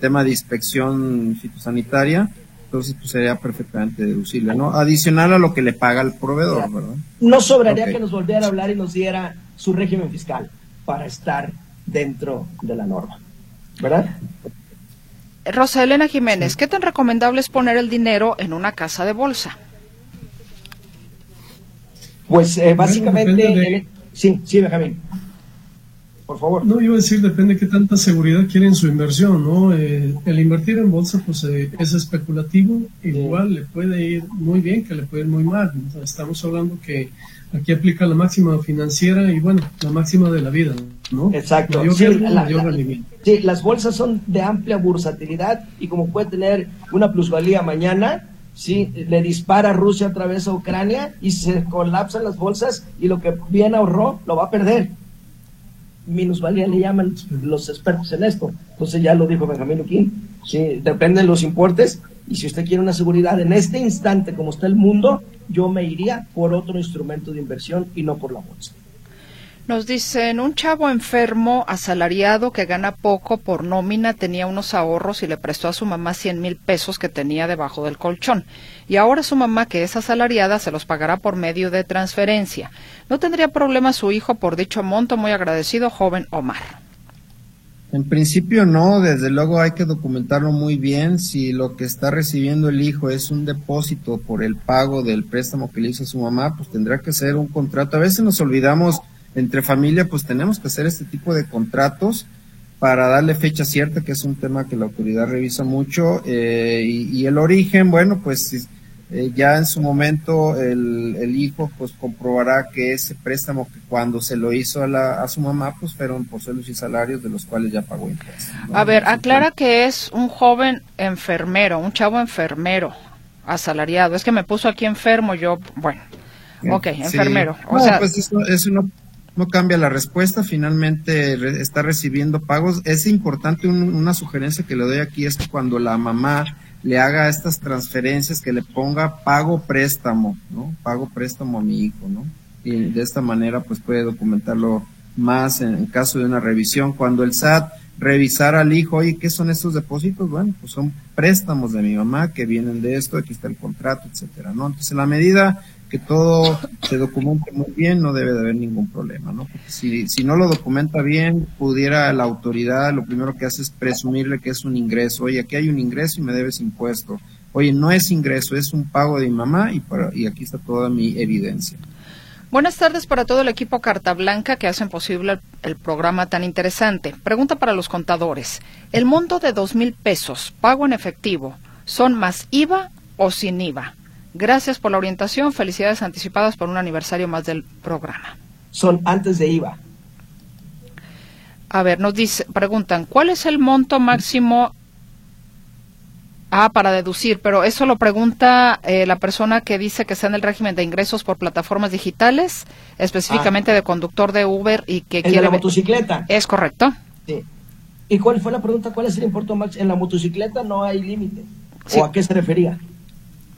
tema de inspección fitosanitaria, entonces pues sería perfectamente deducible, ¿no? Adicional a lo que le paga el proveedor, ¿verdad? No sobraría que nos volviera a hablar y nos diera su régimen fiscal para estar dentro de la norma, ¿verdad? Rosa Elena Jiménez, ¿qué tan recomendable es poner el dinero en una casa de bolsa? Pues eh, básicamente, sí, sí, Benjamín. Por favor. No, iba a decir, depende de qué tanta seguridad quieren su inversión, ¿no? Eh, el invertir en bolsa, pues eh, es especulativo, igual le puede ir muy bien que le puede ir muy mal. estamos hablando que Aquí aplica la máxima financiera y bueno, la máxima de la vida, ¿no? Exacto. sí, las bolsas son de amplia bursatilidad y como puede tener una plusvalía mañana, sí, le dispara Rusia otra vez a Ucrania y se colapsan las bolsas y lo que bien ahorró lo va a perder. Minusvalía le llaman los expertos en esto. Entonces ya lo dijo Benjamín Luquín. Sí, dependen los importes y si usted quiere una seguridad en este instante como está el mundo, yo me iría por otro instrumento de inversión y no por la bolsa. Nos dicen, un chavo enfermo, asalariado, que gana poco por nómina, tenía unos ahorros y le prestó a su mamá 100 mil pesos que tenía debajo del colchón. Y ahora su mamá, que es asalariada, se los pagará por medio de transferencia. ¿No tendría problema su hijo por dicho monto? Muy agradecido, joven Omar. En principio no, desde luego hay que documentarlo muy bien. Si lo que está recibiendo el hijo es un depósito por el pago del préstamo que le hizo su mamá, pues tendrá que ser un contrato. A veces nos olvidamos entre familia, pues tenemos que hacer este tipo de contratos para darle fecha cierta, que es un tema que la autoridad revisa mucho. Eh, y, y, el origen, bueno, pues eh, ya en su momento el, el, hijo pues comprobará que ese préstamo que cuando se lo hizo a, la, a su mamá pues fueron por sueldos y salarios de los cuales ya pagó impuestos. A ver, aclara que es un joven enfermero, un chavo enfermero asalariado. Es que me puso aquí enfermo, yo, bueno, ok, enfermero. O sea, pues eso, eso no, no, cambia la respuesta, finalmente está recibiendo pagos. Es importante una sugerencia que le doy aquí es que cuando la mamá le haga estas transferencias, que le ponga pago préstamo, ¿no? Pago préstamo a mi hijo, ¿no? Y de esta manera pues puede documentarlo más en, caso de una revisión. Cuando el SAT revisara al hijo, oye, ¿qué son estos depósitos? Bueno, pues son préstamos de mi mamá que vienen de esto, aquí está el contrato, etcétera, ¿no? Entonces, en la medida que todo se documente muy bien, no debe de haber ningún problema, ¿no? Porque si, si no lo documenta bien, pudiera la autoridad, lo primero que hace es presumirle que es un ingreso. Oye, aquí hay un ingreso y me debes impuesto. Oye, no es ingreso, es un pago de mi mamá y, para, y aquí está toda mi evidencia. Buenas tardes para todo el equipo Carta Blanca que hacen posible el, programa tan interesante. Pregunta para los contadores. ¿El monto de dos mil pesos, pago en efectivo, son más IVA o sin IVA? Gracias por la orientación. Felicidades anticipadas por un aniversario más del programa. Son antes de IVA. A ver, nos dice, preguntan, ¿cuál es el monto máximo Ah, para deducir, pero eso lo pregunta eh, la persona que dice que está en el régimen de ingresos por plataformas digitales, específicamente ah. de conductor de Uber y que quiere. la motocicleta? Es correcto. Sí. ¿Y cuál fue la pregunta? ¿Cuál es el importe máximo? En la motocicleta no hay límite. ¿O a qué se refería?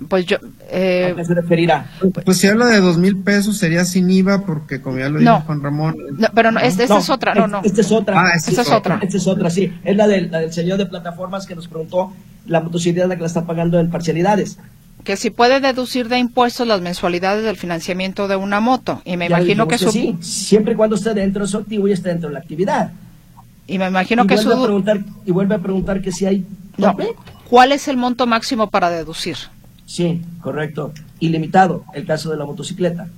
Pues yo... Eh, ¿A qué se referirá? Pues si habla de dos mil pesos sería sin IVA porque como ya lo dijo Juan Ramón... No, pero no, esta es otra, no, no. Esta es otra. Ah, esta es otra. Esta es otra, sí. Es la del, la del señor de plataformas que nos preguntó la motocicleta que la está pagando en parcialidades que si puede deducir de impuestos las mensualidades del financiamiento de una moto. Y me imagino que, su... Sí, siempre y cuando esté dentro de su activo y esté dentro de la actividad. Y me imagino que su... A preguntar, y vuelve a preguntar que si hay... ¿Cuál es el monto máximo para deducir? Sí, correcto. Ilimitado, el caso de la motocicleta.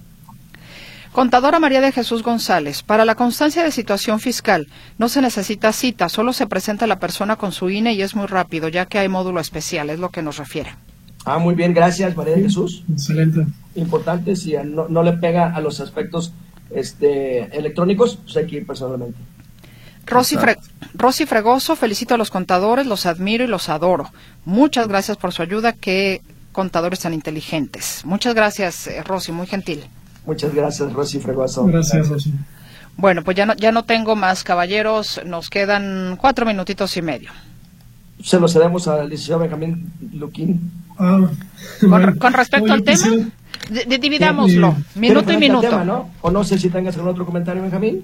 Contadora María de Jesús González, para la constancia de situación fiscal no se necesita cita, solo se presenta la persona con su INE y es muy rápido, ya que hay módulo especial, es lo que nos refiere. Ah, muy bien, gracias María de Jesús. Excelente. Importante, si no, le pega a los aspectos este, electrónicos, pues hay que ir personalmente. Rosy, Fregoso, felicito a los contadores, los admiro y los adoro. Muchas gracias por su ayuda, qué contadores tan inteligentes. Muchas gracias, eh, Rosy, muy gentil. Muchas gracias, Rosy Fregoso. Gracias, Rosy. Bueno, pues ya no, ya no tengo más, caballeros. Nos quedan cuatro minutitos y medio. Se lo cedemos al licenciado Benjamín Luquín. Ah, Con, bueno. con respecto al Oye, tema, quisiera- di- dividámoslo, minuto y minuto. tema, ¿no? O no sé si tengas algún otro comentario, Benjamín.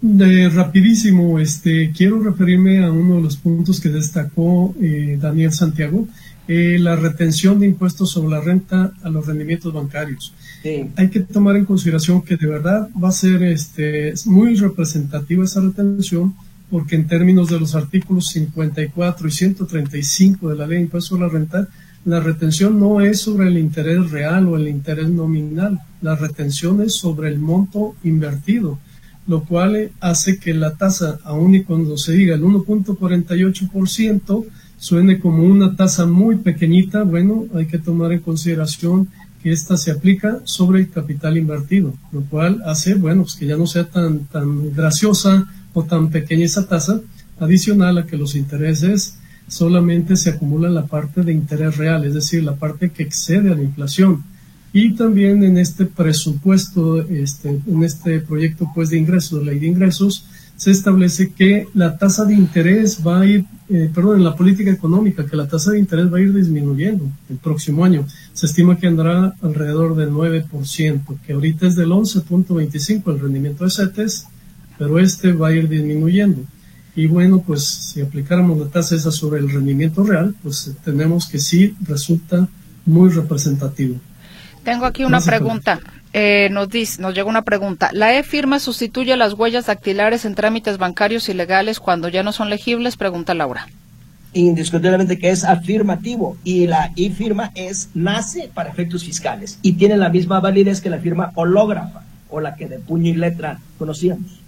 De rapidísimo, este, quiero referirme a uno de los puntos que destacó eh, Daniel Santiago, eh, la retención de impuestos sobre la renta a los rendimientos bancarios. Sí. Hay que tomar en consideración que de verdad va a ser este, muy representativa esa retención, porque en términos de los artículos 54 y 135 de la ley de impuestos sobre la renta, la retención no es sobre el interés real o el interés nominal, la retención es sobre el monto invertido lo cual hace que la tasa, aun y cuando se diga el 1.48%, suene como una tasa muy pequeñita. Bueno, hay que tomar en consideración que esta se aplica sobre el capital invertido, lo cual hace, bueno, pues que ya no sea tan, tan graciosa o tan pequeña esa tasa, adicional a que los intereses solamente se acumulan la parte de interés real, es decir, la parte que excede a la inflación. Y también en este presupuesto, este, en este proyecto pues, de ingresos, ley de ingresos, se establece que la tasa de interés va a ir, eh, perdón, en la política económica, que la tasa de interés va a ir disminuyendo el próximo año. Se estima que andará alrededor del 9%, que ahorita es del 11.25 el rendimiento de CETES, pero este va a ir disminuyendo. Y bueno, pues si aplicáramos la tasa esa sobre el rendimiento real, pues tenemos que sí resulta muy representativo. Tengo aquí una Gracias, pregunta. Eh, nos dice, nos llegó una pregunta. ¿La e-firma sustituye las huellas dactilares en trámites bancarios ilegales cuando ya no son legibles? Pregunta Laura. Indiscutiblemente que es afirmativo y la e-firma es, nace para efectos fiscales y tiene la misma validez que la firma hológrafa o la que de puño y letra conocíamos.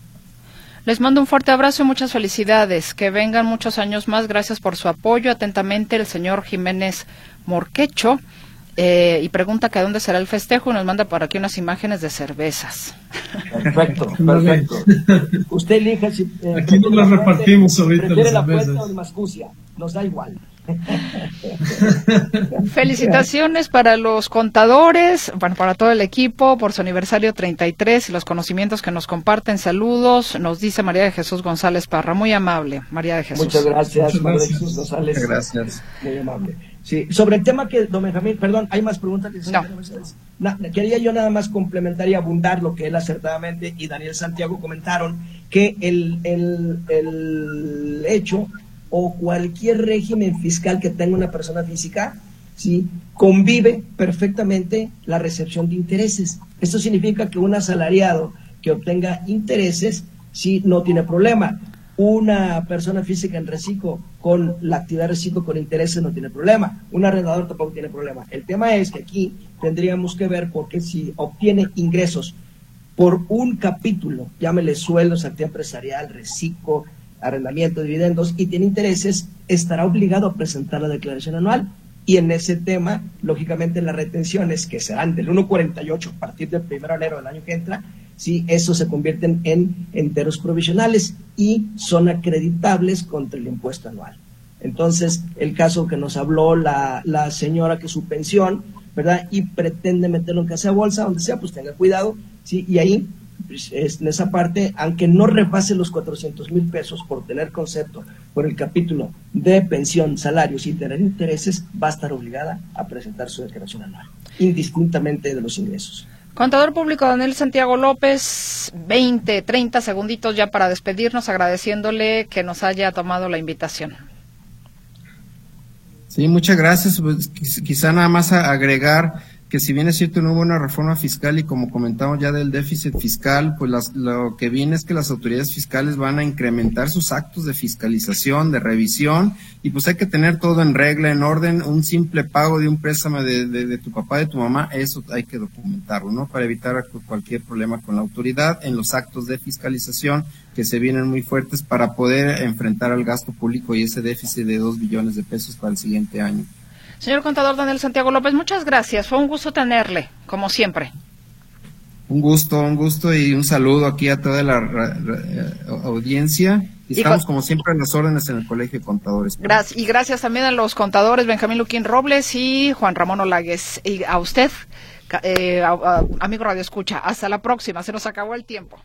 Les mando un fuerte abrazo y muchas felicidades. Que vengan muchos años más. Gracias por su apoyo. Atentamente, el señor Jiménez Morquecho. Eh, y pregunta que a dónde será el festejo y nos manda por aquí unas imágenes de cervezas. Perfecto, perfecto. Usted elija si... eh, Aquí no las la repartimos ahorita Prefiere las la cervezas. o el mascucia, nos da igual. Felicitaciones para los contadores, bueno, para todo el equipo por su aniversario 33 y los conocimientos que nos comparten. Saludos, nos dice María de Jesús González Parra. Muy amable, María de Jesús. Muchas gracias, Muchas María gracias. Jesús González. Muchas gracias. Muy amable. Sí, sobre el tema que, don Benjamín, perdón, ¿hay más preguntas? que No. Quería yo nada más complementar y abundar lo que él acertadamente y Daniel Santiago comentaron, que el, el, el hecho o cualquier régimen fiscal que tenga una persona física, ¿sí? convive perfectamente la recepción de intereses. Esto significa que un asalariado que obtenga intereses, sí, no tiene problema. Una persona física en reciclo con la actividad de reciclo con intereses no tiene problema. Un arrendador tampoco tiene problema. El tema es que aquí tendríamos que ver porque si obtiene ingresos por un capítulo, llámele sueldos, actividad empresarial, reciclo, arrendamiento, dividendos, y tiene intereses, estará obligado a presentar la declaración anual. Y en ese tema, lógicamente, las retenciones, que serán del 1.48 a partir del 1 de enero del año que entra, sí, eso se convierten en enteros provisionales y son acreditables contra el impuesto anual. Entonces, el caso que nos habló la, señora que su pensión, ¿verdad? Y pretende meterlo en casa de bolsa, donde sea, pues tenga cuidado, ¿sí? Y ahí, pues, es- en esa parte, aunque no repase los 400 mil pesos por tener concepto por el capítulo de pensión, salarios y tener intereses, va a estar obligada a presentar su declaración anual, indistintamente de los ingresos. Contador público Daniel Santiago López, 20, 30 segunditos ya para despedirnos, agradeciéndole que nos haya tomado la invitación. Sí, muchas gracias. Pues, quiz- quizá nada más agregar que si bien es cierto no hubo una reforma fiscal y como comentamos ya del déficit fiscal, pues las- lo que viene es que las autoridades fiscales van a incrementar sus actos de fiscalización, de revisión y pues hay que tener todo en regla, en orden. Un simple pago de un préstamo de, de- de tu papá, de tu mamá, eso hay que documentarlo, ¿no? Para evitar cualquier problema con la autoridad en los actos de fiscalización que se vienen muy fuertes para poder enfrentar al gasto público y ese déficit de dos billones de pesos para el siguiente año. Señor contador Daniel Santiago López, muchas gracias. Fue un gusto tenerle, como siempre. Un gusto, un gusto y un saludo aquí a toda la ra- ra- eh, audiencia. Y estamos como siempre en las órdenes en el Colegio de Contadores. Gracias, y gracias también a los contadores Benjamín Luquín Robles y Juan Ramón Olagues. Y a usted, eh, a- a- amigo Radio Escucha. Hasta la próxima. Se nos acabó el tiempo.